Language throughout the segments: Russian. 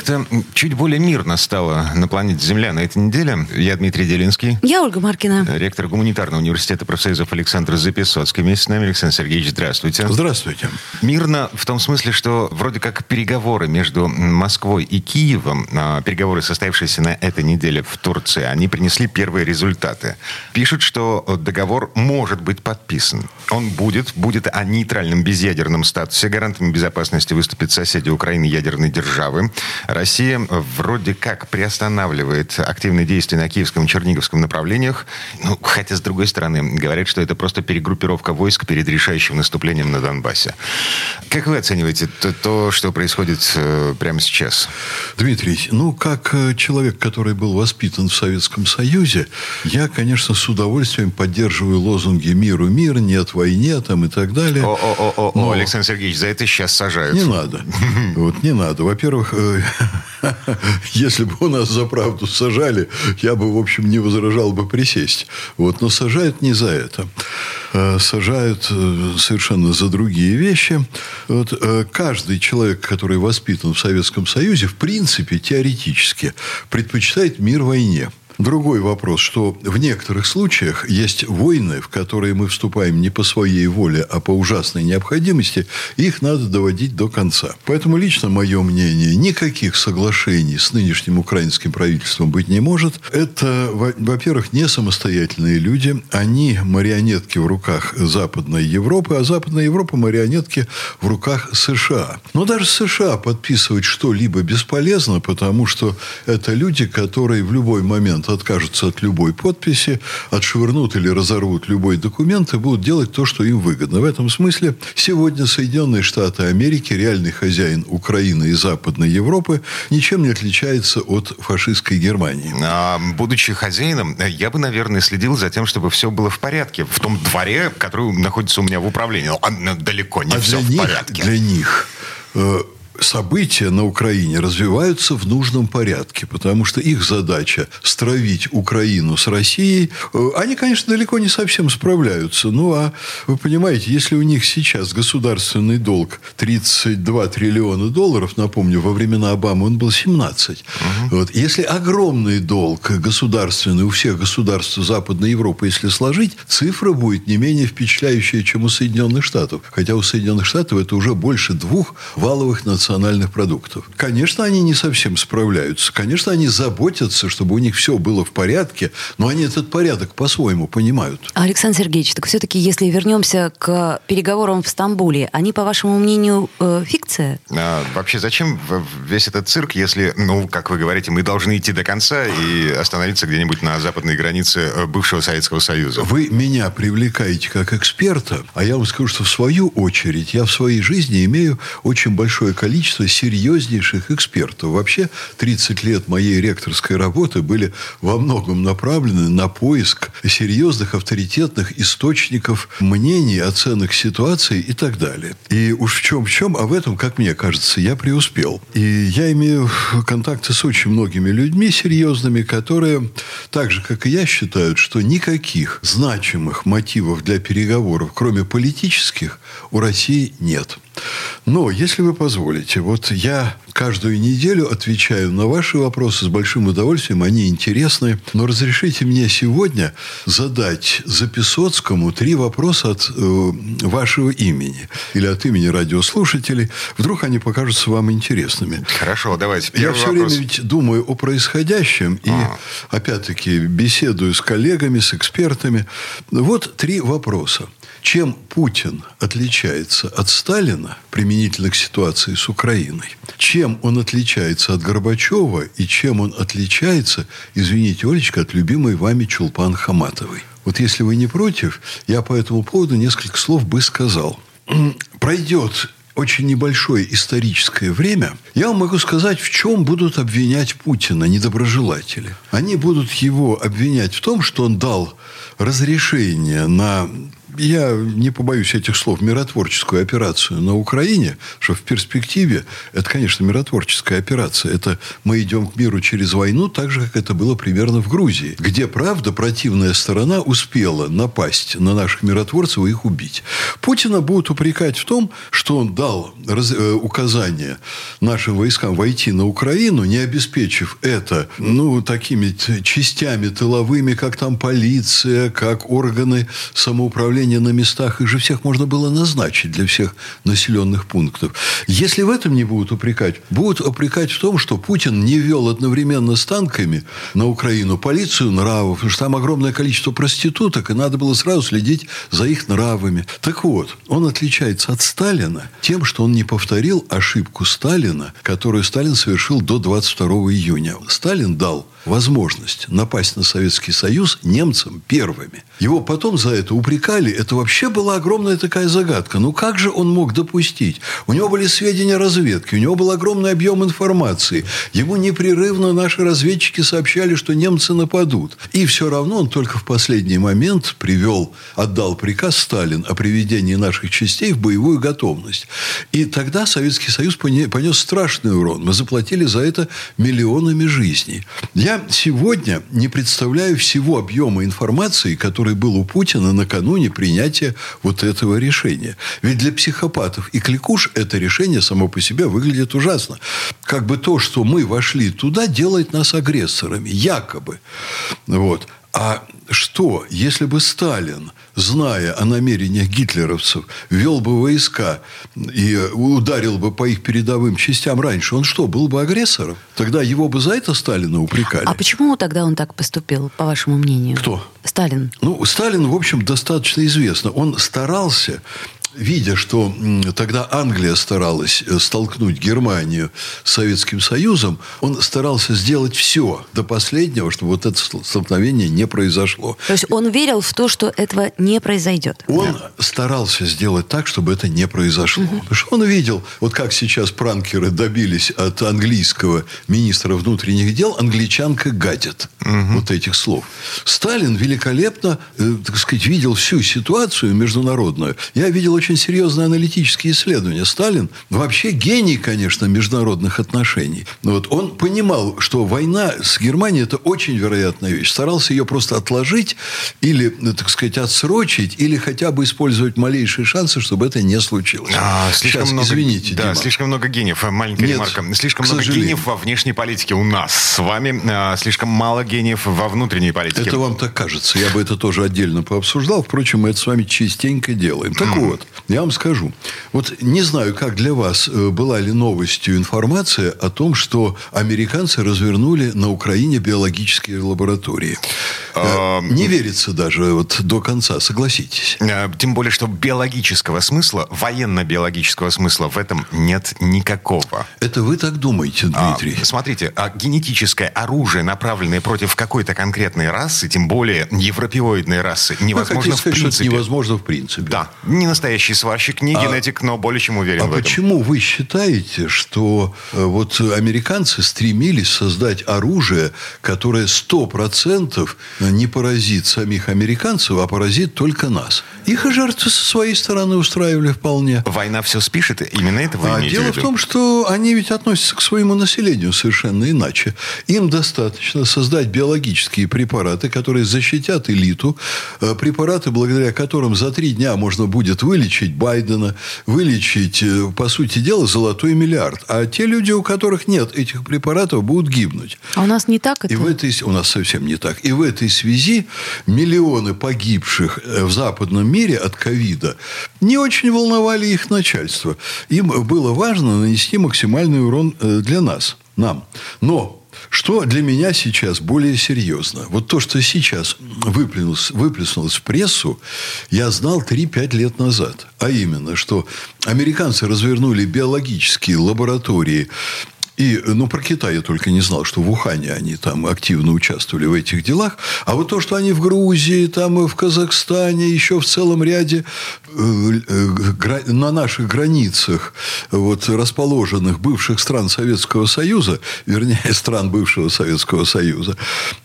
как-то чуть более мирно стало на планете Земля на этой неделе. Я Дмитрий Делинский. Я Ольга Маркина. Ректор гуманитарного университета профсоюзов Александр Записоцкий. Вместе с нами Александр Сергеевич, здравствуйте. Здравствуйте. Мирно в том смысле, что вроде как переговоры между Москвой и Киевом, а, переговоры, состоявшиеся на этой неделе в Турции, они принесли первые результаты. Пишут, что договор может быть подписан. Он будет, будет о нейтральном безъядерном статусе. Гарантами безопасности выступят соседи Украины ядерной державы. Россия вроде как приостанавливает активные действия на киевском и черниговском направлениях. Ну, хотя, с другой стороны, говорят, что это просто перегруппировка войск перед решающим наступлением на Донбассе. Как вы оцениваете то, то что происходит э, прямо сейчас? Дмитрий, ну, как э, человек, который был воспитан в Советском Союзе, я, конечно, с удовольствием поддерживаю лозунги «миру мир», «нет войне» там и так далее. О-о-о, Но... Александр Сергеевич, за это сейчас сажают. Не надо. Вот, не надо. Во-первых, э, Если бы у нас за правду сажали, я бы, в общем, не возражал бы присесть. Вот, но сажают не за это. Э, сажают э, совершенно за другие вещи. Вот, э, каждый человек, который воспитан в Советском Союзе, в принципе, теоретически, предпочитает мир войне. Другой вопрос, что в некоторых случаях есть войны, в которые мы вступаем не по своей воле, а по ужасной необходимости, их надо доводить до конца. Поэтому лично мое мнение, никаких соглашений с нынешним украинским правительством быть не может. Это, во-первых, не самостоятельные люди, они марионетки в руках Западной Европы, а Западная Европа марионетки в руках США. Но даже США подписывать что-либо бесполезно, потому что это люди, которые в любой момент откажутся от любой подписи, отшвырнут или разорвут любой документ и будут делать то, что им выгодно. В этом смысле сегодня Соединенные Штаты Америки, реальный хозяин Украины и Западной Европы, ничем не отличается от фашистской Германии. А, будучи хозяином, я бы, наверное, следил за тем, чтобы все было в порядке. В том дворе, который находится у меня в управлении. Ну, далеко не а все в них, порядке. Для них э, события на Украине развиваются в нужном порядке, потому что их задача стравить Украину с Россией. Э, они, конечно, далеко не совсем справляются. Ну, а вы понимаете, если у них сейчас государственный долг 32 триллиона долларов, напомню, во времена Обамы он был 17. Угу. Вот, если огромный долг государственный у всех государств Западной Европы, если сложить, цифра будет не менее впечатляющая, чем у Соединенных Штатов. Хотя у Соединенных Штатов это уже больше двух валовых национальных национальных продуктов. Конечно, они не совсем справляются. Конечно, они заботятся, чтобы у них все было в порядке, но они этот порядок по-своему понимают. Александр Сергеевич, так все-таки, если вернемся к переговорам в Стамбуле, они, по вашему мнению, э, фикция? А, вообще, зачем весь этот цирк, если, ну, как вы говорите, мы должны идти до конца и остановиться где-нибудь на западной границе э, бывшего Советского Союза? Вы меня привлекаете как эксперта, а я вам скажу, что в свою очередь я в своей жизни имею очень большое количество количество серьезнейших экспертов. Вообще 30 лет моей ректорской работы были во многом направлены на поиск серьезных авторитетных источников мнений, оценок ситуации и так далее. И уж в чем в чем, а в этом, как мне кажется, я преуспел. И я имею контакты с очень многими людьми серьезными, которые так же, как и я, считают, что никаких значимых мотивов для переговоров, кроме политических, у России нет. Но, если вы позволите, вот я каждую неделю отвечаю на ваши вопросы с большим удовольствием, они интересны. Но разрешите мне сегодня задать Записоцкому три вопроса от э, вашего имени или от имени радиослушателей. Вдруг они покажутся вам интересными. Хорошо, давайте. Я все вопрос. время ведь думаю о происходящем и, а. опять-таки, беседую с коллегами, с экспертами. Вот три вопроса. Чем Путин отличается от Сталина применительно к ситуации с Украиной? Чем он отличается от Горбачева и чем он отличается, извините, Олечка, от любимой вами Чулпан Хаматовой? Вот если вы не против, я по этому поводу несколько слов бы сказал. Пройдет очень небольшое историческое время, я вам могу сказать, в чем будут обвинять Путина недоброжелатели. Они будут его обвинять в том, что он дал разрешение на я не побоюсь этих слов, миротворческую операцию на Украине, что в перспективе это, конечно, миротворческая операция. Это мы идем к миру через войну, так же, как это было примерно в Грузии, где, правда, противная сторона успела напасть на наших миротворцев и их убить. Путина будут упрекать в том, что он дал раз, э, указание нашим войскам войти на Украину, не обеспечив это ну, такими частями тыловыми, как там полиция, как органы самоуправления на местах. Их же всех можно было назначить для всех населенных пунктов. Если в этом не будут упрекать, будут упрекать в том, что Путин не вел одновременно с танками на Украину полицию нравов, потому что там огромное количество проституток, и надо было сразу следить за их нравами. Так вот, он отличается от Сталина тем, что он не повторил ошибку Сталина, которую Сталин совершил до 22 июня. Сталин дал возможность напасть на Советский Союз немцам первыми. Его потом за это упрекали. Это вообще была огромная такая загадка. Ну, как же он мог допустить? У него были сведения разведки, у него был огромный объем информации. Ему непрерывно наши разведчики сообщали, что немцы нападут. И все равно он только в последний момент привел, отдал приказ Сталин о приведении наших частей в боевую готовность. И тогда Советский Союз понес страшный урон. Мы заплатили за это миллионами жизней. Я сегодня не представляю всего объема информации, который был у Путина накануне принятия вот этого решения. Ведь для психопатов и кликуш это решение само по себе выглядит ужасно. Как бы то, что мы вошли туда, делает нас агрессорами. Якобы. Вот. А что, если бы Сталин, зная о намерениях гитлеровцев, вел бы войска и ударил бы по их передовым частям раньше, он что, был бы агрессором? Тогда его бы за это Сталина упрекали. А почему тогда он так поступил, по вашему мнению? Кто? Сталин. Ну, Сталин, в общем, достаточно известно. Он старался видя, что тогда Англия старалась э, столкнуть Германию с Советским Союзом, он старался сделать все до последнего, чтобы вот это столкновение не произошло. То есть он верил в то, что этого не произойдет? Он да. старался сделать так, чтобы это не произошло. Угу. Потому что он видел, вот как сейчас пранкеры добились от английского министра внутренних дел, англичанка гадит. Угу. Вот этих слов. Сталин великолепно, э, так сказать, видел всю ситуацию международную. Я видел очень серьезные аналитические исследования. Сталин вообще гений, конечно, международных отношений. Но вот он понимал, что война с Германией – это очень вероятная вещь. Старался ее просто отложить или, так сказать, отсрочить, или хотя бы использовать малейшие шансы, чтобы это не случилось. А, слишком Сейчас, много, извините, да, Дима. слишком много гениев. Маленькая Нет, ремарка. Слишком много сожалению. гениев во внешней политике у нас с вами. А, слишком мало гениев во внутренней политике. Это вам так кажется. Я бы это тоже отдельно пообсуждал. Впрочем, мы это с вами частенько делаем. Так mm. вот, я вам скажу. Вот не знаю, как для вас э, была ли новостью информация о том, что американцы развернули на Украине биологические лаборатории. А... Не верится даже вот до конца, согласитесь. Э, тем более, что биологического смысла, военно-биологического смысла в этом нет никакого. Это вы так думаете, Дмитрий? А, смотрите, а генетическое оружие, направленное против какой-то конкретной расы, тем более европеоидной расы, невозможно ну, сказать, в принципе. невозможно в принципе. Да, не настоящий сварщик, не а, генетик, но более чем уверен а в этом. почему вы считаете, что э, вот американцы стремились создать оружие, которое сто процентов не поразит самих американцев, а поразит только нас? Их и жертвы со своей стороны устраивали вполне. Война все спишет? Именно это вы а имеете дело в, в том, что они ведь относятся к своему населению совершенно иначе. Им достаточно создать биологические препараты, которые защитят элиту, э, препараты, благодаря которым за три дня можно будет вылечить Байдена, вылечить, э, по сути дела, золотой миллиард. А те люди, у которых нет этих препаратов, будут гибнуть. А у нас не так это? И в этой, у нас совсем не так. И в этой связи миллионы погибших э, в западном мире мире от ковида не очень волновали их начальство. Им было важно нанести максимальный урон э, для нас, нам. Но что для меня сейчас более серьезно? Вот то, что сейчас выплеснулось, выплеснулось в прессу, я знал 3-5 лет назад. А именно, что американцы развернули биологические лаборатории И, ну, про Китай я только не знал, что в Ухане они там активно участвовали в этих делах. А вот то, что они в Грузии, там в Казахстане, еще в целом ряде э, э, на наших границах вот, расположенных бывших стран Советского Союза, вернее, стран бывшего Советского Союза,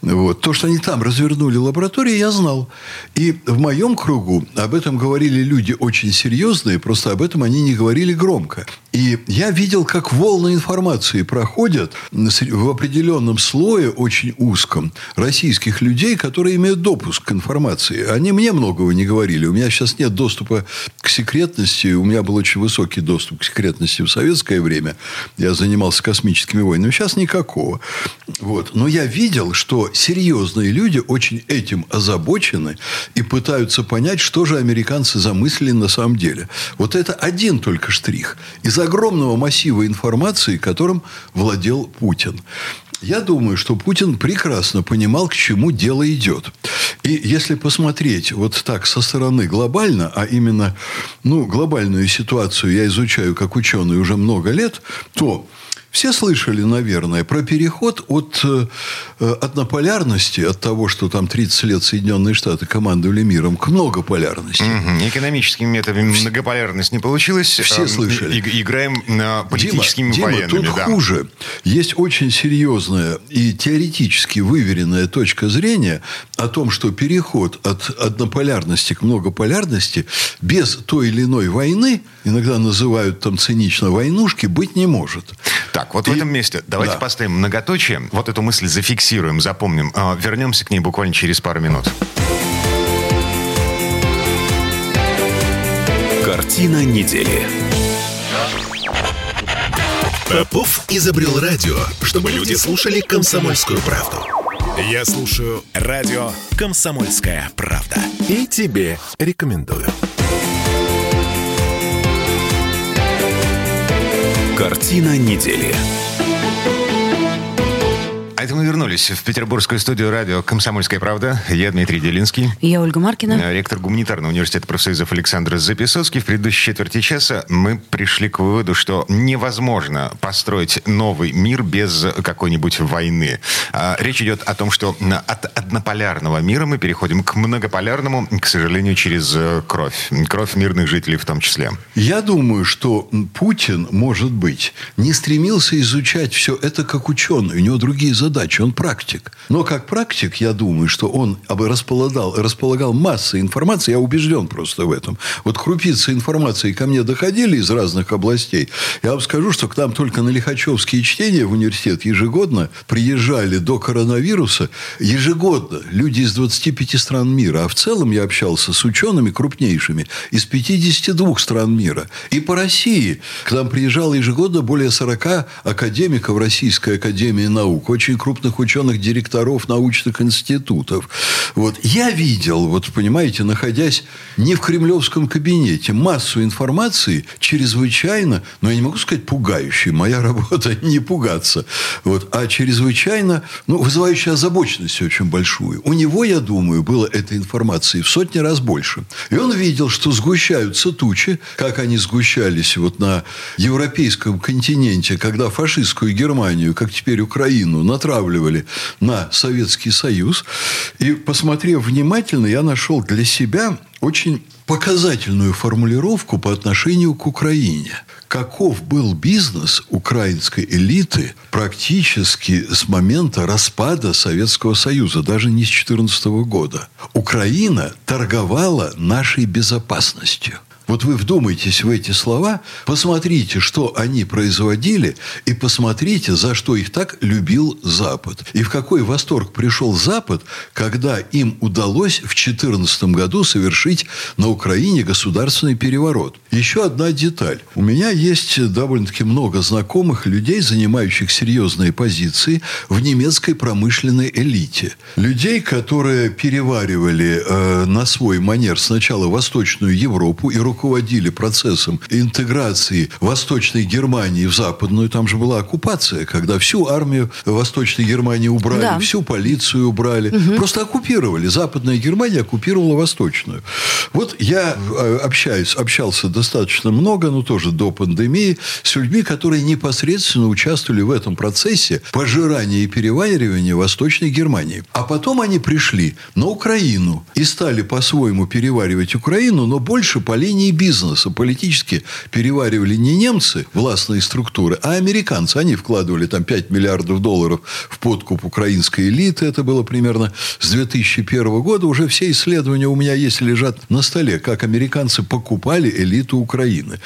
вот, то, что они там развернули лаборатории, я знал. И в моем кругу об этом говорили люди очень серьезные, просто об этом они не говорили громко. И я видел, как волны информации проходят в определенном слое, очень узком, российских людей, которые имеют допуск к информации. Они мне многого не говорили. У меня сейчас нет доступа к секретности. У меня был очень высокий доступ к секретности в советское время. Я занимался космическими войнами. Сейчас никакого. Вот. Но я видел, что серьезные люди очень этим озабочены и пытаются понять, что же американцы замыслили на самом деле. Вот это один только штрих. Из огромного массива информации, которым владел Путин. Я думаю, что Путин прекрасно понимал, к чему дело идет. И если посмотреть вот так со стороны глобально, а именно ну, глобальную ситуацию я изучаю как ученый уже много лет, то все слышали, наверное, про переход от э, однополярности, от того, что там 30 лет Соединенные Штаты командовали миром, к многополярности. Угу. Экономическими методами многополярность не получилось. Все эм, слышали. И, играем политическими Дима, военными. Дима, тут да. хуже. Есть очень серьезная и теоретически выверенная точка зрения о том, что переход от однополярности к многополярности без той или иной войны, иногда называют там цинично войнушки, быть не может. Так, вот и... в этом месте давайте да. поставим многоточие. Вот эту мысль зафиксируем, запомним. А, вернемся к ней буквально через пару минут. Картина недели. Попов изобрел радио, чтобы люди слушали комсомольскую правду. Я слушаю радио «Комсомольская правда». И тебе рекомендую. Картина недели. Это мы вернулись в петербургскую студию радио «Комсомольская правда». Я Дмитрий Делинский. Я Ольга Маркина. Э, ректор гуманитарного университета профсоюзов Александр Записоцкий. В предыдущей четверти часа мы пришли к выводу, что невозможно построить новый мир без какой-нибудь войны. А, речь идет о том, что от однополярного мира мы переходим к многополярному, к сожалению, через э, кровь. Кровь мирных жителей в том числе. Я думаю, что Путин, может быть, не стремился изучать все это как ученый. У него другие задачи задачи, он практик. Но как практик, я думаю, что он располагал, располагал массой информации, я убежден просто в этом. Вот крупицы информации ко мне доходили из разных областей. Я вам скажу, что к нам только на Лихачевские чтения в университет ежегодно приезжали до коронавируса ежегодно люди из 25 стран мира. А в целом я общался с учеными крупнейшими из 52 стран мира. И по России к нам приезжало ежегодно более 40 академиков Российской Академии Наук. Очень крупных ученых, директоров научных институтов. Вот. Я видел, вот понимаете, находясь не в кремлевском кабинете, массу информации чрезвычайно, но я не могу сказать пугающей, моя работа не пугаться, вот, а чрезвычайно, ну, вызывающая озабоченность очень большую. У него, я думаю, было этой информации в сотни раз больше. И он видел, что сгущаются тучи, как они сгущались вот на европейском континенте, когда фашистскую Германию, как теперь Украину, на натравливали на Советский Союз. И, посмотрев внимательно, я нашел для себя очень показательную формулировку по отношению к Украине. Каков был бизнес украинской элиты практически с момента распада Советского Союза, даже не с 2014 года. Украина торговала нашей безопасностью. Вот вы вдумайтесь в эти слова, посмотрите, что они производили, и посмотрите, за что их так любил Запад. И в какой восторг пришел Запад, когда им удалось в 2014 году совершить на Украине государственный переворот. Еще одна деталь. У меня есть довольно-таки много знакомых людей, занимающих серьезные позиции в немецкой промышленной элите. Людей, которые переваривали э, на свой манер сначала Восточную Европу и руководили руководили процессом интеграции Восточной Германии в Западную. Там же была оккупация, когда всю армию Восточной Германии убрали, да. всю полицию убрали. Угу. Просто оккупировали. Западная Германия оккупировала Восточную. Вот я э, общаюсь, общался достаточно много, но тоже до пандемии, с людьми, которые непосредственно участвовали в этом процессе пожирания и переваривания Восточной Германии. А потом они пришли на Украину и стали по-своему переваривать Украину, но больше по линии бизнеса. Политически переваривали не немцы, властные структуры, а американцы. Они вкладывали там 5 миллиардов долларов в подкуп украинской элиты. Это было примерно с 2001 года. Уже все исследования у меня есть, лежат на столе, как американцы покупали элиту Украины.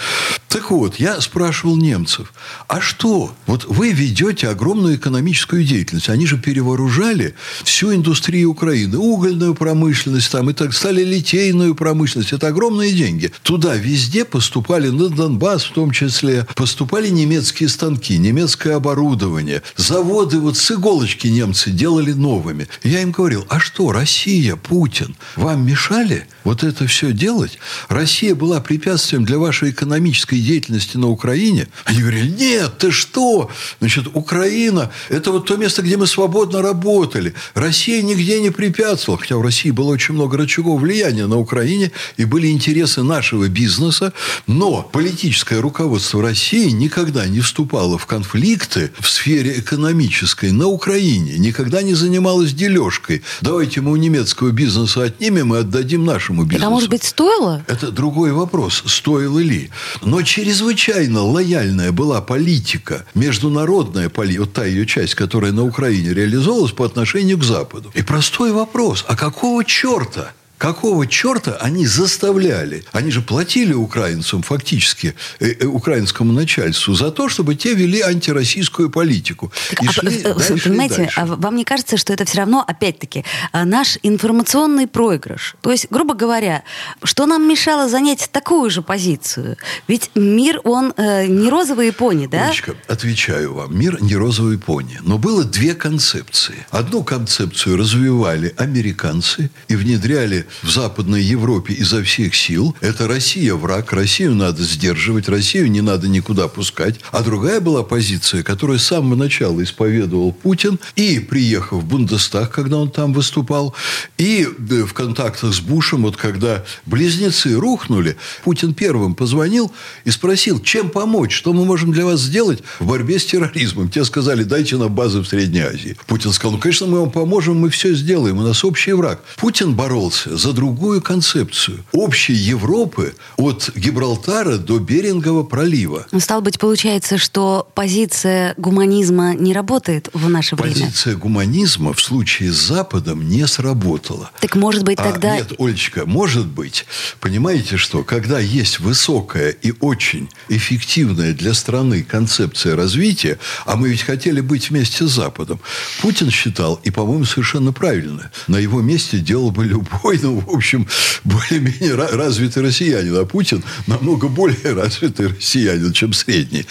Так вот, я спрашивал немцев, а что? Вот вы ведете огромную экономическую деятельность. Они же перевооружали всю индустрию Украины. Угольную промышленность там и так стали литейную промышленность. Это огромные деньги. Туда везде поступали, на Донбасс в том числе, поступали немецкие станки, немецкое оборудование. Заводы вот с иголочки немцы делали новыми. Я им говорил, а что, Россия, Путин, вам мешали вот это все делать? Россия была препятствием для вашей экономической деятельности на Украине? Они говорили, нет, ты что? Значит, Украина – это вот то место, где мы свободно работали. Россия нигде не препятствовала. Хотя в России было очень много рычагов влияния на Украине, и были интересы нашего бизнеса. Но политическое руководство России никогда не вступало в конфликты в сфере экономической на Украине. Никогда не занималось дележкой. Давайте мы у немецкого бизнеса отнимем и отдадим нашему бизнесу. Это, может быть, стоило? Это другой вопрос. Стоило ли? Но чрезвычайно лояльная была политика, международная политика, вот та ее часть, которая на Украине реализовалась по отношению к Западу. И простой вопрос. А какого черта Какого черта они заставляли? Они же платили украинцам фактически, э, э, украинскому начальству, за то, чтобы те вели антироссийскую политику. Так, и а, шли а, дальше понимаете, дальше. а вам не кажется, что это все равно, опять-таки, а, наш информационный проигрыш? То есть, грубо говоря, что нам мешало занять такую же позицию? Ведь мир, он э, не розовые пони, да? Олечка, отвечаю вам, мир не розовые пони. Но было две концепции. Одну концепцию развивали американцы и внедряли в Западной Европе изо всех сил. Это Россия враг, Россию надо сдерживать, Россию не надо никуда пускать. А другая была позиция, которую с самого начала исповедовал Путин, и приехав в Бундестаг, когда он там выступал, и в контактах с Бушем, вот когда близнецы рухнули, Путин первым позвонил и спросил, чем помочь, что мы можем для вас сделать в борьбе с терроризмом. Те сказали, дайте нам базы в Средней Азии. Путин сказал, ну, конечно, мы вам поможем, мы все сделаем, у нас общий враг. Путин боролся за другую концепцию общей Европы от Гибралтара до Берингового пролива. Ну, стало быть, получается, что позиция гуманизма не работает в наше время? Позиция гуманизма в случае с Западом не сработала. Так может быть а, тогда... Нет, Олечка, может быть. Понимаете что? Когда есть высокая и очень эффективная для страны концепция развития, а мы ведь хотели быть вместе с Западом, Путин считал, и, по-моему, совершенно правильно, на его месте делал бы любой, ну, в общем, более-менее развитый россиянин. А Путин намного более развитый россиянин, чем средний.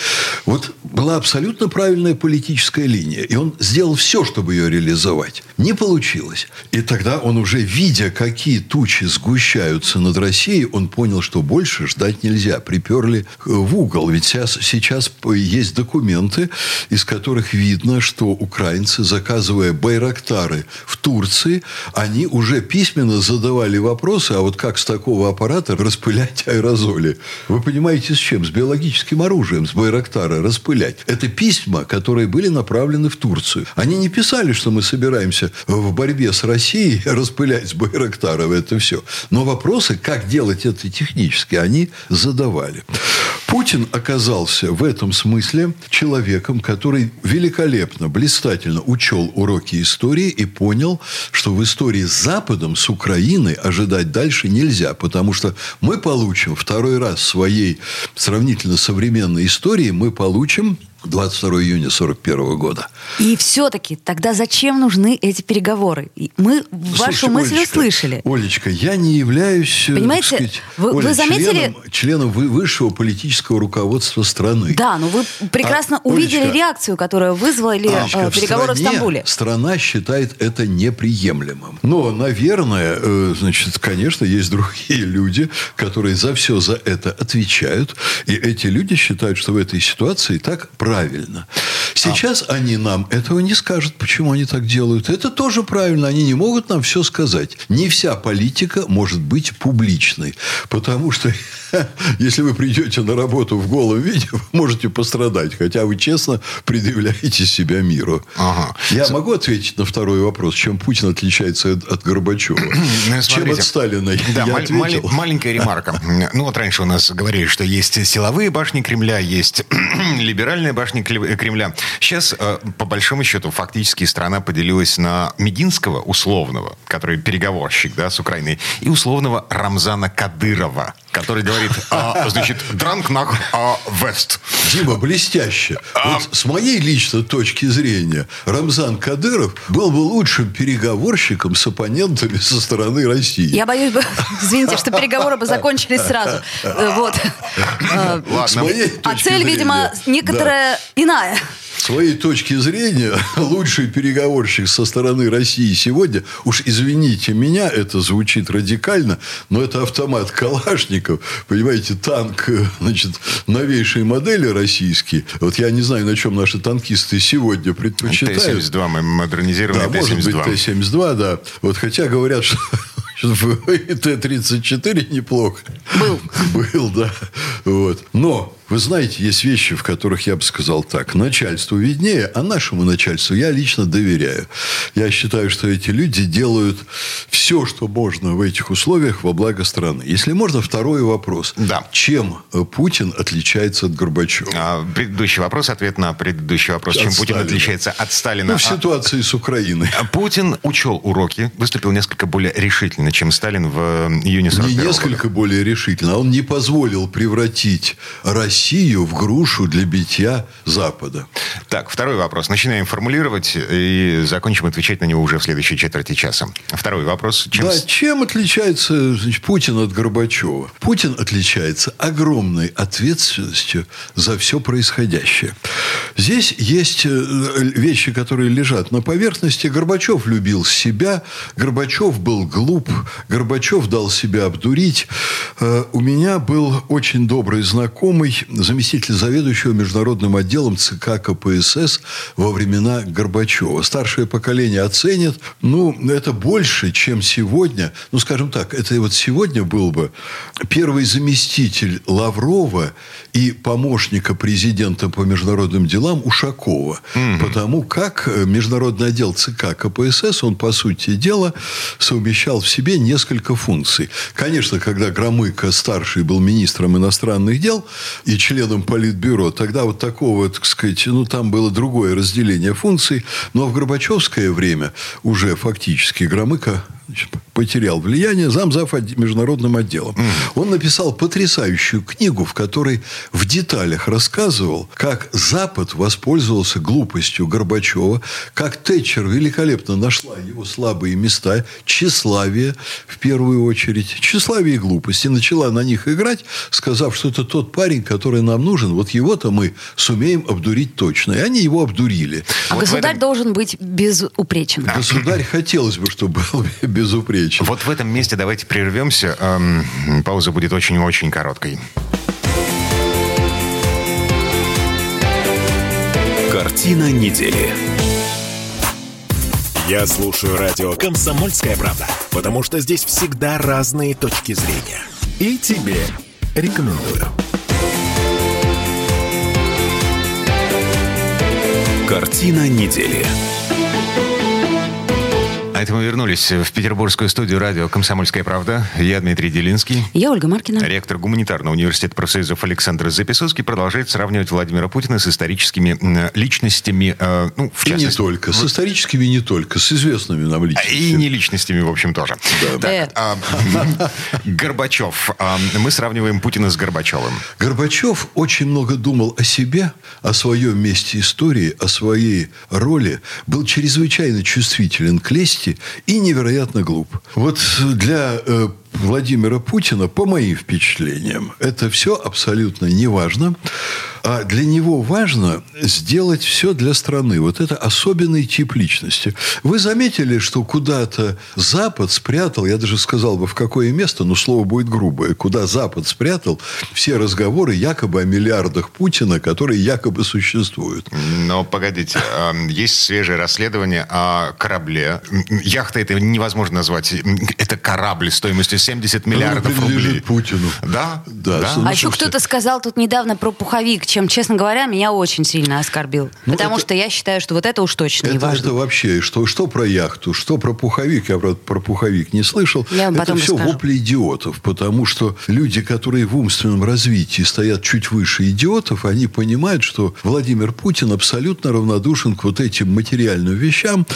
Вот была абсолютно правильная политическая линия. И он сделал все, чтобы ее реализовать. Не получилось. И тогда он уже, видя, какие тучи сгущаются над Россией, он понял, что больше ждать нельзя. Приперли в угол. Ведь сейчас, сейчас есть документы, из которых видно, что украинцы, заказывая байрактары в Турции, они уже письменно задавали задавали вопросы, а вот как с такого аппарата распылять аэрозоли? Вы понимаете, с чем? С биологическим оружием, с Байрактара распылять. Это письма, которые были направлены в Турцию. Они не писали, что мы собираемся в борьбе с Россией распылять с Байрактара это все. Но вопросы, как делать это технически, они задавали. Путин оказался в этом смысле человеком, который великолепно, блистательно учел уроки истории и понял, что в истории с Западом, с Украиной ожидать дальше нельзя, потому что мы получим второй раз своей сравнительно современной истории, мы получим 22 июня 41 года. И все-таки тогда зачем нужны эти переговоры? Мы Слушай, вашу мысль Олечка, услышали. Олечка, я не являюсь, э, Понимаете, сказать, вы, Оля, вы заметили... членом, членом высшего политического руководства страны. Да, но вы прекрасно а, увидели Олечка, реакцию, которая вызвали Олечка, э, переговоры в, стране, в Стамбуле. Страна считает это неприемлемым. Но, наверное, э, значит, конечно, есть другие люди, которые за все за это отвечают. И эти люди считают, что в этой ситуации так правильно. Сейчас а... они нам этого не скажут, почему они так делают. Это тоже правильно. Они не могут нам все сказать. Не вся политика может быть публичной. Потому что если вы придете на работу в голом виде, вы можете пострадать. Хотя вы честно предъявляете себя миру. Ага. Я С... могу ответить на второй вопрос. Чем Путин отличается от, от Горбачева? Ну, чем от Сталина? Да, я мал- маленькая ремарка. Ну, вот раньше у нас говорили, что есть силовые башни Кремля, есть либеральная башня Кремля. Сейчас, э, по большому счету, фактически страна поделилась на Мединского условного, который переговорщик да, с Украиной, и условного Рамзана Кадырова, который говорит, а, значит, дранк нах а, вест. Дима, блестяще. А... Вот с моей личной точки зрения, Рамзан Кадыров был бы лучшим переговорщиком с оппонентами со стороны России. Я боюсь, извините, что переговоры бы закончились сразу. Э, вот. Ладно. А цель, видимо, некоторая иная своей точки зрения, лучший переговорщик со стороны России сегодня, уж извините меня, это звучит радикально, но это автомат Калашников, понимаете, танк, значит, новейшей модели российский. Вот я не знаю, на чем наши танкисты сегодня предпочитают. Т-72, мы модернизировали да, Т-72. может быть, Т-72, да. Вот хотя говорят, что Т-34 неплохо. Был. Был, да. Вот. Но вы знаете, есть вещи, в которых я бы сказал так. Начальству виднее, а нашему начальству я лично доверяю. Я считаю, что эти люди делают все, что можно в этих условиях во благо страны. Если можно, второй вопрос. Да. Чем э, Путин отличается от Горбачева? А, предыдущий вопрос, ответ на предыдущий вопрос. От чем Сталина. Путин отличается от Сталина? Ну, в ситуации а... с Украиной. А Путин учел уроки, выступил несколько более решительно, чем Сталин в э, июне 41 Не несколько года. более решительно. А он не позволил превратить Россию Россию в грушу для битья Запада. Так, второй вопрос. Начинаем формулировать и закончим отвечать на него уже в следующей четверти часа. Второй вопрос. Чем... Да, чем отличается значит, Путин от Горбачева? Путин отличается огромной ответственностью за все происходящее. Здесь есть э, вещи, которые лежат на поверхности. Горбачев любил себя, Горбачев был глуп, Горбачев дал себя обдурить. Э, у меня был очень добрый знакомый, заместитель заведующего международным отделом ЦК КПСС во времена Горбачева. Старшее поколение оценит. Ну, это больше, чем сегодня. Ну, скажем так, это вот сегодня был бы первый заместитель Лаврова и помощника президента по международным делам Ушакова. Угу. Потому как международный отдел ЦК КПСС, он, по сути дела, совмещал в себе несколько функций. Конечно, когда Громыко старший был министром иностранных дел и членом Политбюро. Тогда вот такого, так сказать, ну, там было другое разделение функций. Но в Горбачевское время уже фактически Громыко потерял влияние, замзав международным отделом. Mm. Он написал потрясающую книгу, в которой в деталях рассказывал, как Запад воспользовался глупостью Горбачева, как Тэтчер великолепно нашла его слабые места, тщеславие в первую очередь, тщеславие и глупости, начала на них играть, сказав, что это тот парень, который нам нужен, вот его-то мы сумеем обдурить точно. И они его обдурили. А вот государь этом... должен быть безупречен. Государь хотелось бы, чтобы был безупречен. Вот в этом месте давайте прервемся. Эм, пауза будет очень-очень короткой. Картина недели. Я слушаю радио «Комсомольская правда», потому что здесь всегда разные точки зрения. И тебе рекомендую. Картина недели. А это мы вернулись в петербургскую студию радио «Комсомольская правда». Я Дмитрий Делинский. Я Ольга Маркина. Ректор гуманитарного университета профсоюзов Александр Записовский продолжает сравнивать Владимира Путина с историческими личностями, э, ну, в частности... И не только. С историческими не только. С известными нам личностями. И не личностями, в общем, тоже. Да. Так, а, Горбачев. А, мы сравниваем Путина с Горбачевым. Горбачев очень много думал о себе, о своем месте истории, о своей роли. Был чрезвычайно чувствителен к лести и невероятно глуп. Вот для э, Владимира Путина, по моим впечатлениям, это все абсолютно неважно. А для него важно сделать все для страны. Вот это особенный тип личности. Вы заметили, что куда-то Запад спрятал, я даже сказал бы, в какое место, но слово будет грубое, куда Запад спрятал все разговоры якобы о миллиардах Путина, которые якобы существуют. Но погодите, есть свежее расследование о корабле. Яхта это невозможно назвать. Это корабль стоимостью 70 миллиардов рублей. Путину. Да? Да. да. А еще кто-то сказал тут недавно про пуховик чем, честно говоря, меня очень сильно оскорбил. Ну, потому это, что я считаю, что вот это уж точно не важно. Это вообще, что, что про яхту, что про пуховик, я, правда, про пуховик не слышал. Я это все расскажу. вопли идиотов, потому что люди, которые в умственном развитии стоят чуть выше идиотов, они понимают, что Владимир Путин абсолютно равнодушен к вот этим материальным вещам.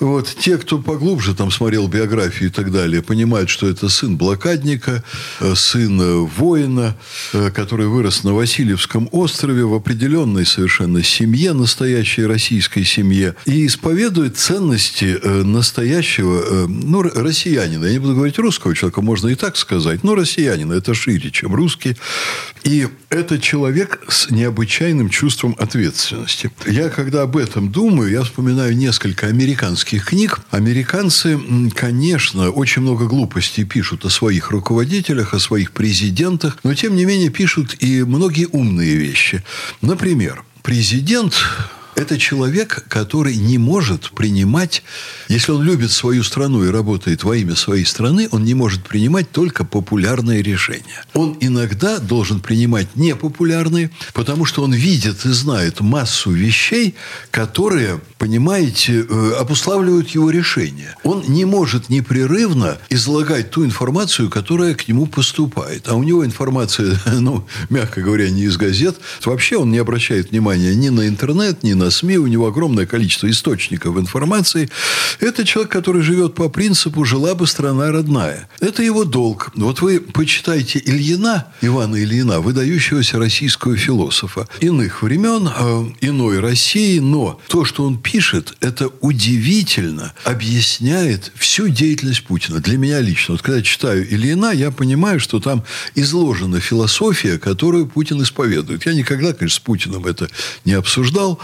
Вот. Те, кто поглубже там смотрел биографию и так далее, понимают, что это сын блокадника, э, сын э, воина, э, который вырос на Васильевском острове, острове, в определенной совершенно семье, настоящей российской семье, и исповедует ценности э, настоящего, э, ну, россиянина. Я не буду говорить русского человека, можно и так сказать, но россиянина. Это шире, чем русский. И это человек с необычайным чувством ответственности. Я, когда об этом думаю, я вспоминаю несколько американских книг. Американцы, конечно, очень много глупостей пишут о своих руководителях, о своих президентах, но, тем не менее, пишут и многие умные вещи вещи. Например, президент это человек, который не может принимать, если он любит свою страну и работает во имя своей страны, он не может принимать только популярные решения. Он иногда должен принимать непопулярные, потому что он видит и знает массу вещей, которые, понимаете, э, обуславливают его решение. Он не может непрерывно излагать ту информацию, которая к нему поступает. А у него информация, ну, мягко говоря, не из газет. Вообще он не обращает внимания ни на интернет, ни на на СМИ, у него огромное количество источников информации. Это человек, который живет по принципу «жила бы страна родная». Это его долг. Вот вы почитайте Ильина, Ивана Ильина, выдающегося российского философа иных времен, э, иной России, но то, что он пишет, это удивительно объясняет всю деятельность Путина. Для меня лично. Вот когда читаю Ильина, я понимаю, что там изложена философия, которую Путин исповедует. Я никогда, конечно, с Путиным это не обсуждал.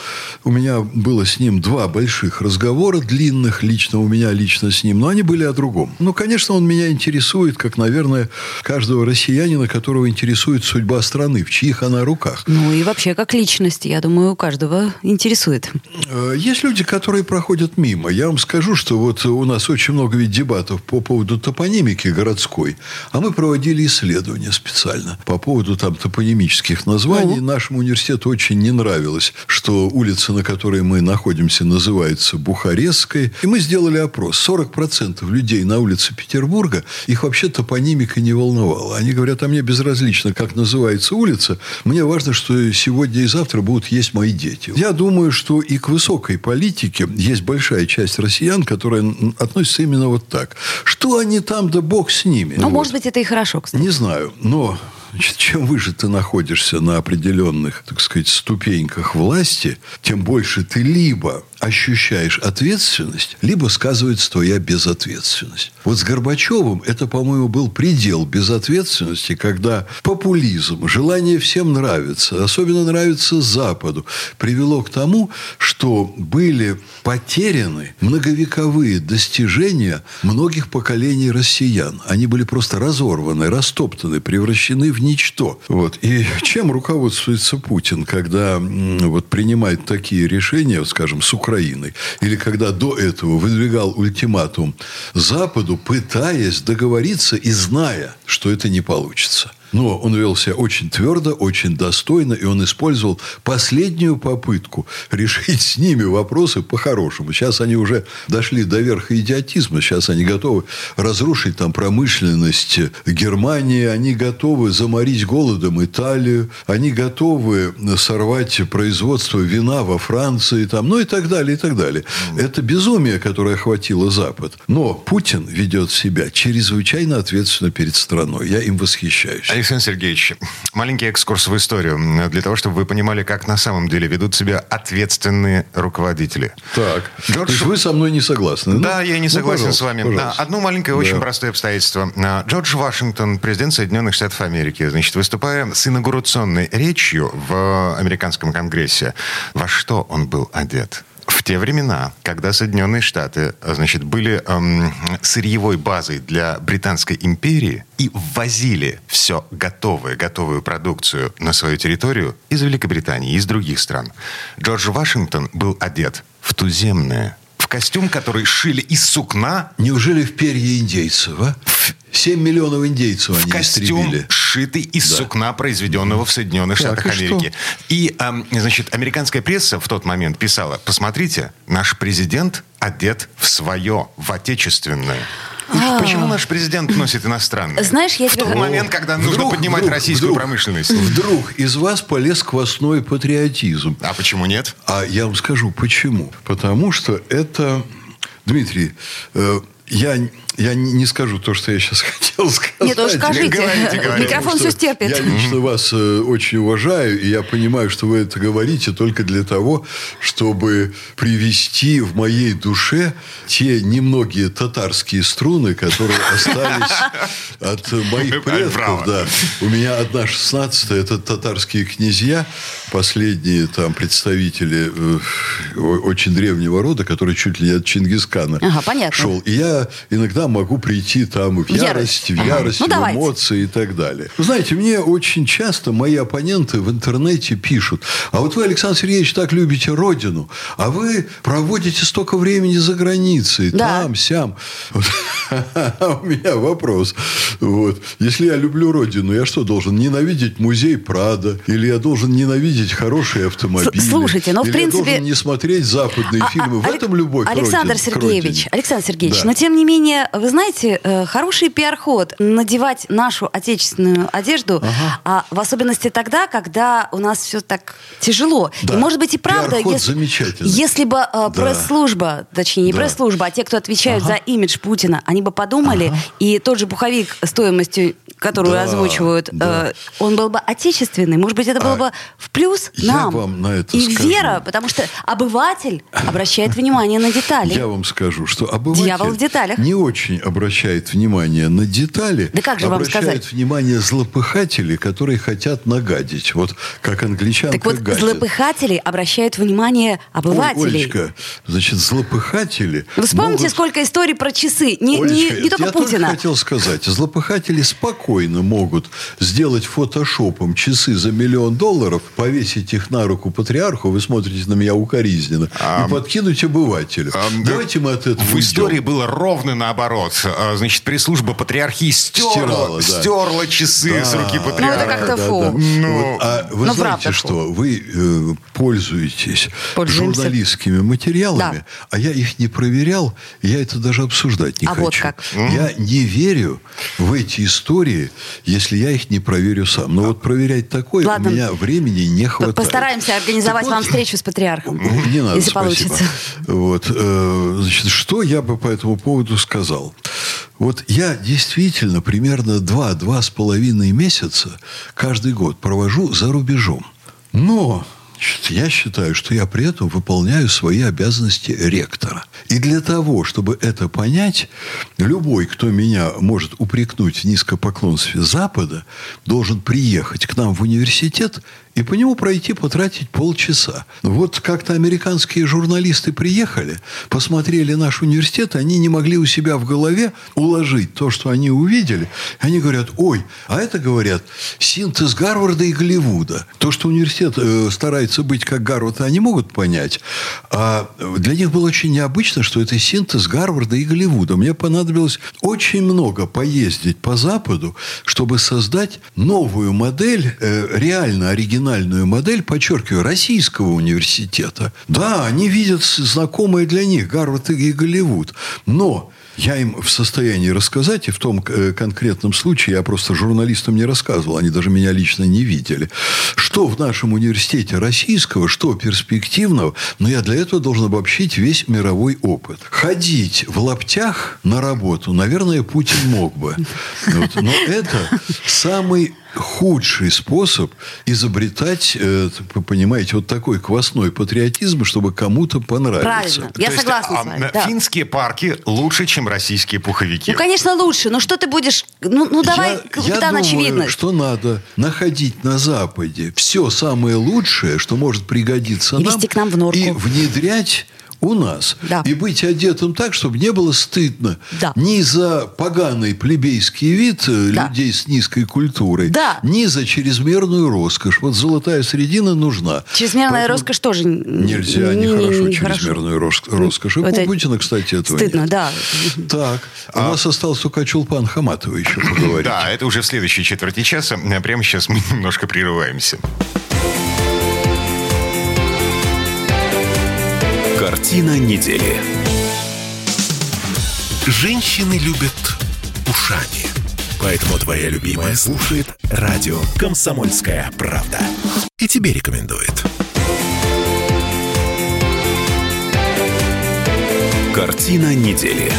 У меня было с ним два больших разговора, длинных лично, у меня лично с ним, но они были о другом. Ну, конечно, он меня интересует, как, наверное, каждого россиянина, которого интересует судьба страны, в чьих она руках. Ну, и вообще, как личность, я думаю, у каждого интересует. Э, есть люди, которые проходят мимо. Я вам скажу, что вот у нас очень много ведь дебатов по поводу топонимики городской, а мы проводили исследования специально по поводу там топонимических названий. Ну. Нашему университету очень не нравилось, что улица улица, на которой мы находимся, называется Бухарестской. И мы сделали опрос. 40% людей на улице Петербурга, их вообще топонимика не волновала. Они говорят, а мне безразлично, как называется улица. Мне важно, что сегодня и завтра будут есть мои дети. Я думаю, что и к высокой политике есть большая часть россиян, которая относится именно вот так. Что они там, да бог с ними. Ну, вот. может быть, это и хорошо, кстати. Не знаю, но Значит, чем выше ты находишься на определенных, так сказать, ступеньках власти, тем больше ты либо ощущаешь ответственность, либо сказывается твоя безответственность. Вот с Горбачевым это, по-моему, был предел безответственности, когда популизм, желание всем нравиться, особенно нравится Западу, привело к тому, что были потеряны многовековые достижения многих поколений россиян. Они были просто разорваны, растоптаны, превращены в ничто. Вот. И чем руководствуется Путин, когда вот, принимает такие решения, скажем, с Украиной. Или когда до этого выдвигал ультиматум Западу, пытаясь договориться и зная, что это не получится. Но он вел себя очень твердо, очень достойно, и он использовал последнюю попытку решить с ними вопросы по-хорошему. Сейчас они уже дошли до верха идиотизма, сейчас они готовы разрушить там промышленность Германии, они готовы заморить голодом Италию, они готовы сорвать производство вина во Франции, там, ну и так далее, и так далее. Это безумие, которое охватило Запад. Но Путин ведет себя чрезвычайно ответственно перед страной. Я им восхищаюсь. Александр Сергеевич, маленький экскурс в историю. Для того, чтобы вы понимали, как на самом деле ведут себя ответственные руководители. Так. Джордж... То есть вы со мной не согласны? Да, ну, я не ну, согласен ну, с вами. Пожалуйста. Одно маленькое, очень да. простое обстоятельство. А, Джордж Вашингтон, президент Соединенных Штатов Америки, значит, выступая с инаугурационной речью в американском конгрессе, во что он был одет? В те времена, когда Соединенные Штаты, значит, были эм, сырьевой базой для Британской империи и ввозили все готовое, готовую продукцию на свою территорию из Великобритании, из других стран, Джордж Вашингтон был одет в туземное в костюм, который шили из сукна. Неужели в перья индейцев, а? 7 миллионов индейцев в они костюм, истребили. сшитый из да. сукна, произведенного в Соединенных так, Штатах и Америки. Что? И, эм, значит, американская пресса в тот момент писала, посмотрите, наш президент одет в свое, в отечественное. А. Почему наш президент носит иностранное? Знаешь, я в тот момент, когда вдруг, нужно поднимать вдруг, российскую вдруг, промышленность. Вдруг из вас полез квасной патриотизм. А почему нет? А я вам скажу, почему. Потому что это... Дмитрий, э, я, я не скажу то, что я сейчас хотел сказать. Нет, уж скажите. Говорите, говорите. Микрофон все стерпит. Я лично вас э, очень уважаю, и я понимаю, что вы это говорите только для того, чтобы привести в моей душе те немногие татарские струны, которые остались от моих предков. Да. У меня одна шестнадцатая, это татарские князья, последние там представители э, очень древнего рода, который чуть ли не от Чингисхана ага, понятно. шел. И я иногда могу прийти там в ярость, в ярость, ну, в давайте. эмоции и так далее. знаете, мне очень часто мои оппоненты в интернете пишут, а вот вы, Александр Сергеевич, так любите родину, а вы проводите столько времени за границей, да. там, сям. У меня вопрос. Вот. Если я люблю родину, я что, должен ненавидеть музей Прада? Или я должен ненавидеть хорошие автомобили? Слушайте, но в принципе... я должен не смотреть западные а, фильмы? А, в этом любовь Александр Сергеевич, Александр Сергеевич, но тем не менее, вы знаете, э, хороший пиар-ход надевать нашу отечественную одежду, ага. а в особенности тогда, когда у нас все так тяжело. Да. И может быть и правда, если, если бы э, да. пресс-служба, точнее не да. пресс-служба, а те, кто отвечают ага. за имидж Путина, они бы подумали, ага. и тот же пуховик стоимостью, которую да, озвучивают, да. Э, он был бы отечественный. Может быть, это было а бы в плюс нам. Я вам на это и скажу. вера, потому что обыватель обращает внимание на детали. Я вам скажу, что обыватель Дьявол в деталях. не очень обращает внимание на детали, да как же обращает вам сказать? внимание злопыхатели, которые хотят нагадить. Вот как англичанка Так вот, гадит. злопыхатели обращают внимание обывателей. Ой, Олечка, значит, злопыхатели... Вы вспомните, могут... сколько историй про часы. Не, Олечка, не, не только я Путина. Я хотел сказать. Злопыхатели спокойно могут сделать фотошопом часы за миллион долларов, повесить их на руку патриарху, вы смотрите на меня укоризненно, а, и подкинуть обывателю. А, Давайте мы от этого В истории было ровно наоборот. А, значит, пресс-служба патриархии стерла, Стирала, да. стерла часы да, с руки патриарха. Ну, это как-то фу. Да, да. Ну, вот, а вы ну, знаете что? Вы э, пользуетесь Пользуемся. журналистскими материалами, да. а я их не проверял, я это даже обсуждать не а хочу. Вот как. Я не верю в эти истории, если я их не проверю сам. Но вот проверять такое Ладно. у меня времени не хватает. Постараемся организовать так вам вот, встречу с патриархом. Не надо, если спасибо. получится. Вот, э, значит, что я бы по этому поводу сказал? Вот я действительно примерно два-два с половиной месяца каждый год провожу за рубежом. Но я считаю, что я при этом выполняю свои обязанности ректора. И для того, чтобы это понять, любой, кто меня может упрекнуть в низкопоклонстве Запада, должен приехать к нам в университет и по нему пройти, потратить полчаса. Вот как-то американские журналисты приехали, посмотрели наш университет, они не могли у себя в голове уложить то, что они увидели. Они говорят, ой, а это, говорят, синтез Гарварда и Голливуда. То, что университет э, старается стремятся быть как Гарвард, они могут понять. А для них было очень необычно, что это синтез Гарварда и Голливуда. Мне понадобилось очень много поездить по Западу, чтобы создать новую модель, э, реально оригинальную модель, подчеркиваю, российского университета. Да, они видят знакомые для них Гарвард и Голливуд. Но я им в состоянии рассказать, и в том э, конкретном случае я просто журналистам не рассказывал, они даже меня лично не видели, что в нашем университете российского, что перспективного, но я для этого должен обобщить весь мировой опыт. Ходить в лаптях на работу, наверное, Путин мог бы. Но это самый худший способ изобретать, э, понимаете, вот такой квасной патриотизм, чтобы кому-то понравиться. Правильно, я То согласна есть, с вами. Да. Финские парки лучше, чем российские пуховики. Ну, конечно, лучше, но что ты будешь... Ну, ну давай, я, капитан я думаю, что надо находить на Западе все самое лучшее, что может пригодиться и нам. к нам в норку. И внедрять у нас. Да. И быть одетым так, чтобы не было стыдно да. ни за поганый плебейский вид э, да. людей с низкой культурой, да. ни за чрезмерную роскошь. Вот золотая середина нужна. Чрезмерная Поэтому роскошь тоже нельзя, нехорошо не чрезмерную хорошо. роскошь. И это Путина, кстати, этого Стыдно, нет. да. Так, а... у нас остался только Чулпан Хаматова еще поговорить. Да, это уже в следующей четверти часа. Прямо сейчас мы немножко прерываемся. Картина недели. Женщины любят ушами. Поэтому твоя любимая слушает радио «Комсомольская правда». И тебе рекомендует. Картина недели.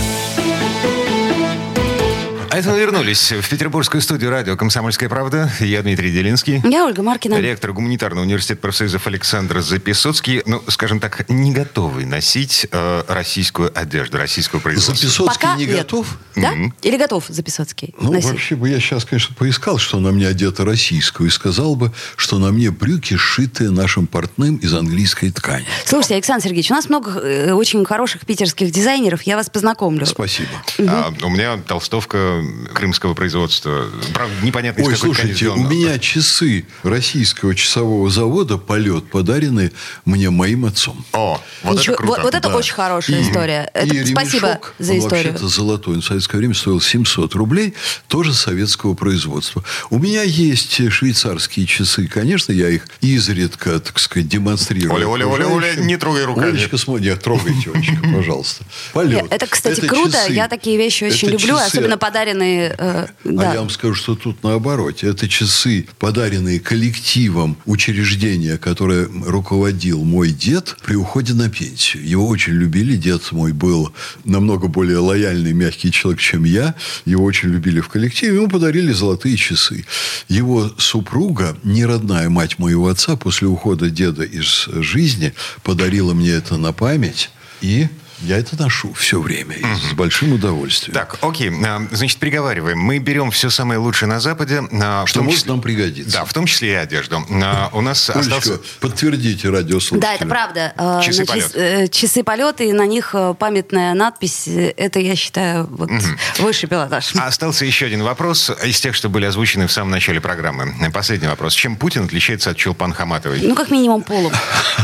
А это мы вернулись в петербургскую студию радио «Комсомольская правда». Я Дмитрий Делинский. Я Ольга Маркина. Ректор гуманитарного университета профсоюзов Александр Записоцкий. Ну, скажем так, не готовый носить э, российскую одежду, российского производства. Записоцкий Пока не нет. готов? Да? Mm-hmm. Или готов Записоцкий Ну, носить? вообще бы я сейчас, конечно, поискал, что на мне одето российскую, и сказал бы, что на мне брюки, сшитые нашим портным из английской ткани. Слушайте, Александр Сергеевич, у нас много э, очень хороших питерских дизайнеров. Я вас познакомлю. Спасибо. Mm-hmm. А, у меня толстовка крымского производства. Правда, непонятно, Ой, слушайте, у меня часы российского часового завода «Полет» подарены мне моим отцом. О, вот Ничего, это круто. Вот, вот это да. очень хорошая и, история. Это, и спасибо ремешок, за историю. вообще-то золотой. Он в советское время стоил 700 рублей, тоже советского производства. У меня есть швейцарские часы. Конечно, я их изредка, так сказать, демонстрирую. Оля, Оля, Оля, Оля, не трогай руками. Олечка, смотри, нет, трогайте, Олечка, пожалуйста. Полет. Это, кстати, это круто. Часы. Я такие вещи очень это люблю, часы. особенно подаренные Э, да. А я вам скажу, что тут наоборот. Это часы, подаренные коллективом учреждения, которое руководил мой дед при уходе на пенсию. Его очень любили. Дед мой был намного более лояльный, мягкий человек, чем я. Его очень любили в коллективе. Ему подарили золотые часы. Его супруга, не родная мать моего отца, после ухода деда из жизни, подарила мне это на память. И я это ношу все время и с большим удовольствием. Так, окей. А, значит, приговариваем. Мы берем все самое лучшее на Западе. А, Что может числе... нам пригодиться. Да, в том числе и одежду. А, у нас Олечка, остался... подтвердите радиослушателю. Да, это правда. Часы полета. Час, э, часы полета, и на них э, памятная надпись. Это, я считаю, вот угу. высший пилотаж. Остался еще один вопрос из тех, что были озвучены в самом начале программы. Последний вопрос. Чем Путин отличается от Чулпан Хаматовой? Ну, как минимум, полом.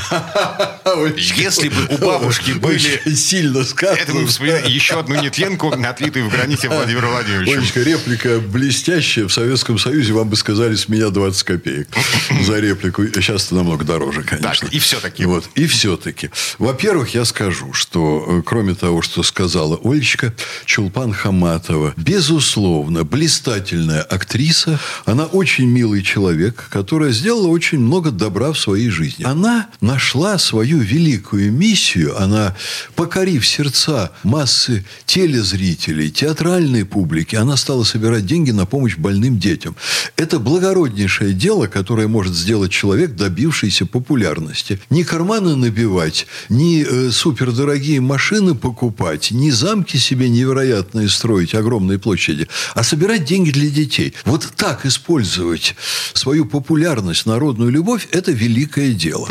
Если бы у бабушки были сильно сказано. Это мы вспоминаем еще одну нетленку, отлитую в граните Владимира Владимировича. Олечка, реплика блестящая. В Советском Союзе вам бы сказали с меня 20 копеек за реплику. Сейчас это намного дороже, конечно. Так, и все-таки. Вот, и все-таки. Во-первых, я скажу, что э, кроме того, что сказала Олечка, Чулпан Хаматова, безусловно, блистательная актриса. Она очень милый человек, которая сделала очень много добра в своей жизни. Она нашла свою великую миссию. Она покорила покорив сердца массы телезрителей, театральной публики, она стала собирать деньги на помощь больным детям. Это благороднейшее дело, которое может сделать человек, добившийся популярности. Не карманы набивать, не э, супердорогие машины покупать, не замки себе невероятные строить, огромные площади, а собирать деньги для детей. Вот так использовать свою популярность, народную любовь – это великое дело.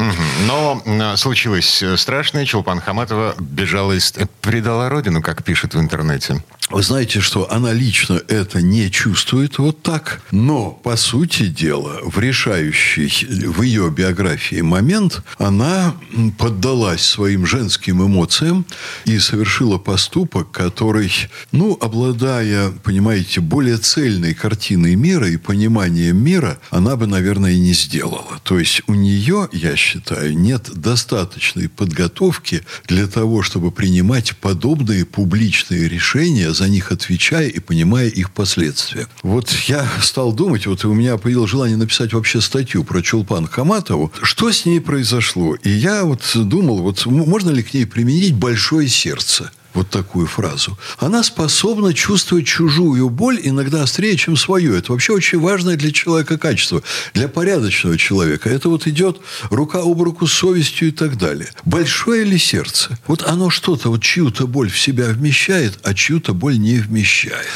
Но случай случилось страшное. Чулпан Хаматова бежала из... предала родину, как пишет в интернете. Вы знаете, что она лично это не чувствует вот так, но, по сути дела, в решающий в ее биографии момент она поддалась своим женским эмоциям и совершила поступок, который, ну, обладая, понимаете, более цельной картиной мира и пониманием мира, она бы, наверное, и не сделала. То есть у нее, я считаю, нет достаточной подготовки для того, чтобы принимать подобные публичные решения за них отвечая и понимая их последствия. Вот я стал думать, вот у меня появилось желание написать вообще статью про Чулпан Хаматову, что с ней произошло. И я вот думал, вот можно ли к ней применить большое сердце? Вот такую фразу. Она способна чувствовать чужую боль иногда острее, чем свою. Это вообще очень важное для человека качество. Для порядочного человека. Это вот идет рука об руку с совестью и так далее. Большое ли сердце? Вот оно что-то, вот чью-то боль в себя вмещает, а чью-то боль не вмещает.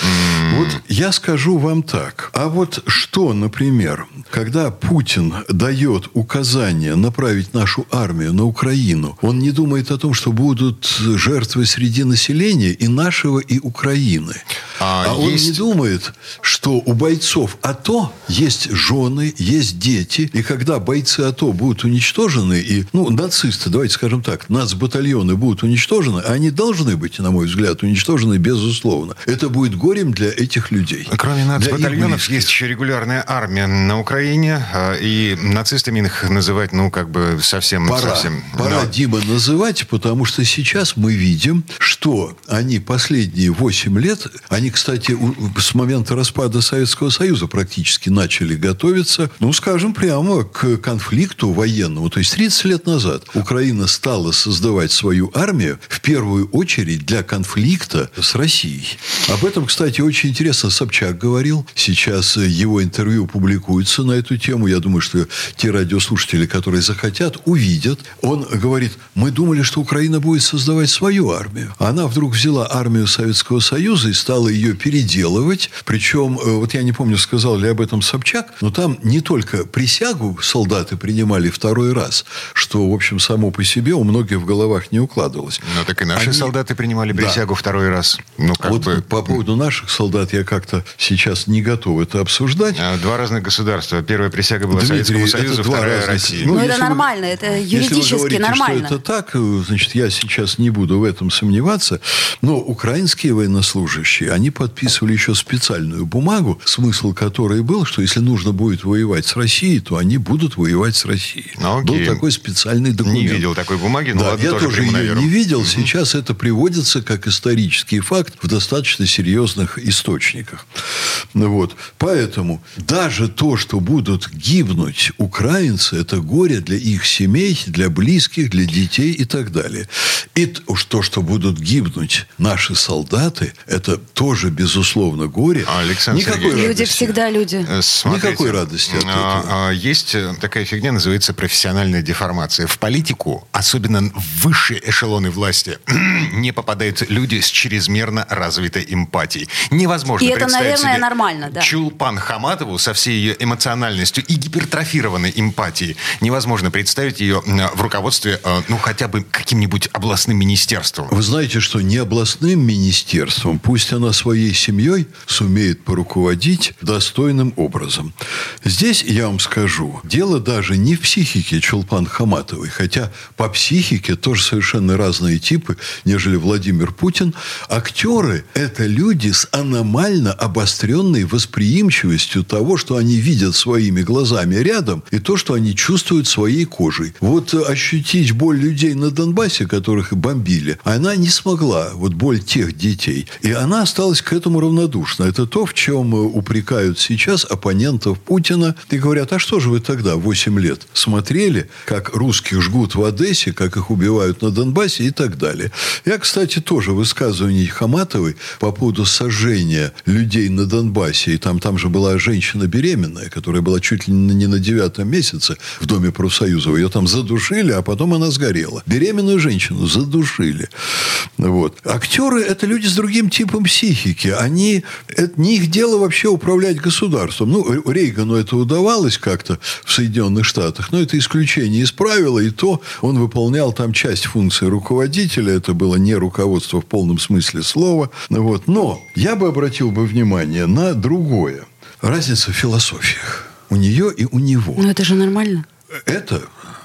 Вот я скажу вам так. А вот что, например, когда Путин дает указание направить нашу армию на Украину, он не думает о том, что будут жертвы среди населения и нашего, и Украины. А, а есть... он не думает, что у бойцов АТО есть жены, есть дети, и когда бойцы АТО будут уничтожены, и, ну, нацисты, давайте скажем так, нацбатальоны будут уничтожены, они должны быть, на мой взгляд, уничтожены безусловно. Это будет горем для этих людей. Кроме нацбатальонов есть еще регулярная армия на Украине, а, и нацистами их называть, ну, как бы совсем... Пора, совсем, пора но... Дима, называть, потому что сейчас мы видим, что они последние 8 лет, они, кстати, с момента распада Советского Союза практически начали готовиться, ну, скажем, прямо к конфликту военному. То есть 30 лет назад Украина стала создавать свою армию в первую очередь для конфликта с Россией. Об этом, кстати, очень интересно Собчак говорил. Сейчас его интервью публикуется на эту тему. Я думаю, что те радиослушатели, которые захотят, увидят. Он говорит, мы думали, что Украина будет создавать свою армию. Она вдруг взяла армию Советского Союза и стала ее переделывать. Причем, э, вот я не помню, сказал ли об этом Собчак, но там не только присягу солдаты принимали второй раз, что, в общем, само по себе у многих в головах не укладывалось. Ну, так и наши Они... солдаты принимали присягу да. второй раз. Ну, как вот бы... по поводу наших солдат я как-то сейчас не готов это обсуждать. А, два разных государства. Первая присяга была Дмитрий, Советскому Союзу, вторая разных... России. Ну, ну это нормально, вы, это юридически если вы говорите, нормально. что это так, э, значит, я сейчас не буду в этом сомневаться. Но украинские военнослужащие, они подписывали еще специальную бумагу, смысл которой был, что если нужно будет воевать с Россией, то они будут воевать с Россией. Ну, был такой специальный документ. Не видел такой бумаги, но да, ладно, я тоже, тоже ее не видел. Угу. Сейчас это приводится как исторический факт в достаточно серьезных источниках. Вот. Поэтому даже то, что будут гибнуть украинцы, это горе для их семей, для близких, для детей и так далее. И то, что будут гибнуть наши солдаты, это тоже, безусловно, горе. А, Александр Никакой Сергеевич, Люди всегда люди. Э, смотрите, Никакой радости от а, этого. Есть э, такая фигня, называется профессиональная деформация. В политику, особенно в высшие эшелоны власти, не попадают люди с чрезмерно развитой эмпатией. Невозможно и это, наверное, себе нормально, да. Чулпан Хаматову со всей ее эмоциональностью и гипертрофированной эмпатией. Невозможно представить ее в руководстве, э, ну, хотя бы каким-нибудь областным министерством. Вы знаете, что не областным министерством, пусть она своей семьей сумеет поруководить достойным образом. Здесь, я вам скажу, дело даже не в психике Чулпан Хаматовой, хотя по психике тоже совершенно разные типы, нежели Владимир Путин. Актеры – это люди с аномально обостренной восприимчивостью того, что они видят своими глазами рядом, и то, что они чувствуют своей кожей. Вот ощутить боль людей на Донбассе, которых бомбили, она не смогла вот боль тех детей. И она осталась к этому равнодушна. Это то, в чем упрекают сейчас оппонентов Путина. И говорят, а что же вы тогда, 8 лет, смотрели, как русских жгут в Одессе, как их убивают на Донбассе и так далее. Я, кстати, тоже высказывание Хаматовой по поводу сожжения людей на Донбассе. И там, там же была женщина беременная, которая была чуть ли не на девятом месяце в Доме профсоюзов. Ее там задушили, а потом она сгорела. Беременную женщину задушили. Вот. Актеры – это люди с другим типом психики. Они, это не их дело вообще управлять государством. Ну, Рейгану это удавалось как-то в Соединенных Штатах, но это исключение из правила, и то он выполнял там часть функции руководителя. Это было не руководство в полном смысле слова. Вот. Но я бы обратил бы внимание на другое. Разница в философиях. У нее и у него. Ну, это же нормально. Это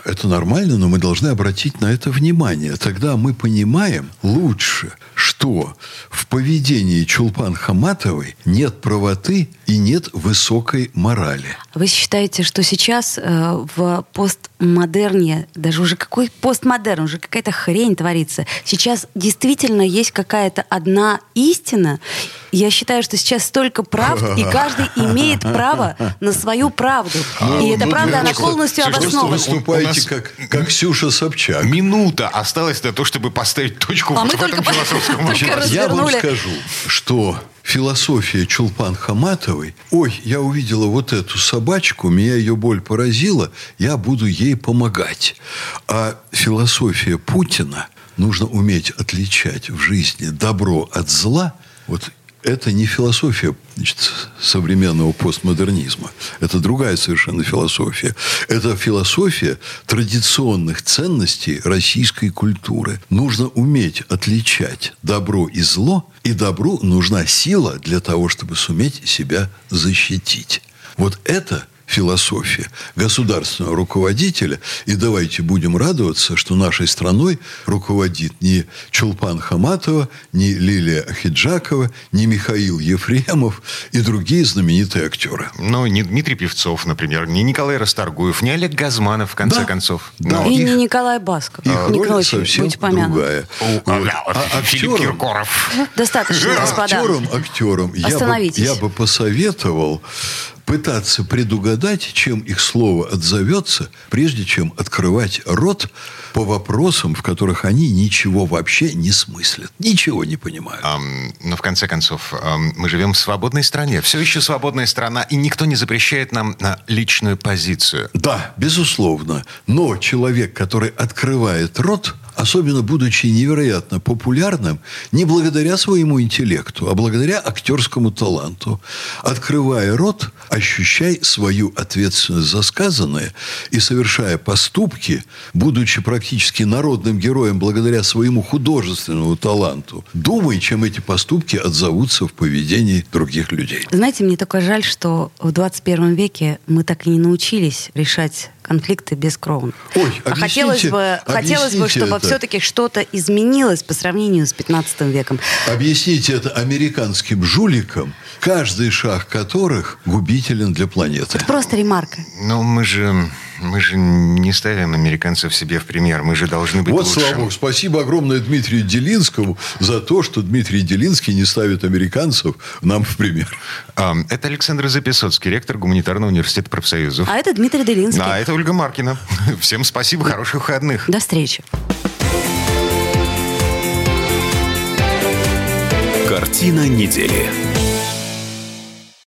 это нормально, но мы должны обратить на это внимание. Тогда мы понимаем лучше, что в поведении Чулпан Хаматовой нет правоты и нет высокой морали. Вы считаете, что сейчас э, в постмодерне, даже уже какой постмодерн, уже какая-то хрень творится, сейчас действительно есть какая-то одна истина? Я считаю, что сейчас столько правд, и каждый имеет право на свою правду. Ну, и эта ну, правда, она полностью обоснована. Вы выступаете как, как Ксюша Собчак. Минута осталась на то, чтобы поставить точку а в этом философском Я вам скажу, что философия Чулпан Хаматовой, ой, я увидела вот эту собачку, меня ее боль поразила, я буду ей помогать. А философия Путина, нужно уметь отличать в жизни добро от зла, вот это не философия значит, современного постмодернизма. Это другая совершенно философия. Это философия традиционных ценностей российской культуры. Нужно уметь отличать добро и зло, и добру нужна сила для того, чтобы суметь себя защитить. Вот это – философия государственного руководителя. И давайте будем радоваться, что нашей страной руководит не Чулпан Хаматова, не Лилия Ахиджакова, не Михаил Ефремов и другие знаменитые актеры. Ну, не Дмитрий Певцов, например, не Николай Расторгуев, не Олег Газманов, в конце да, концов. Да. И их, не Николай Басков. Их а, роль совсем другая. Вот. А, Филипп Киркоров. Достаточно, господа. Актерам, актерам я бы, я бы посоветовал пытаться предугадать, чем их слово отзовется, прежде чем открывать рот по вопросам, в которых они ничего вообще не смыслят, ничего не понимают. Um, но в конце концов, um, мы живем в свободной стране, все еще свободная страна, и никто не запрещает нам на личную позицию. Да, безусловно. Но человек, который открывает рот, особенно будучи невероятно популярным, не благодаря своему интеллекту, а благодаря актерскому таланту. Открывая рот, ощущай свою ответственность за сказанное и совершая поступки, будучи практически народным героем благодаря своему художественному таланту, думай, чем эти поступки отзовутся в поведении других людей. Знаете, мне только жаль, что в 21 веке мы так и не научились решать конфликты бескровно. Ой, а хотелось бы, хотелось бы, чтобы все-таки что-то изменилось по сравнению с 15 веком. Объясните это американским жуликам, каждый шаг которых губителен для планеты. Это просто ремарка. Но мы же мы же не ставим американцев себе в пример. Мы же должны быть Вот, лучшим. слава богу. Спасибо огромное Дмитрию Делинскому за то, что Дмитрий Делинский не ставит американцев нам в пример. А, это Александр Записоцкий, ректор Гуманитарного университета профсоюзов. А это Дмитрий Делинский. А это Ольга Маркина. Всем спасибо, хороших выходных. До встречи. Картина недели.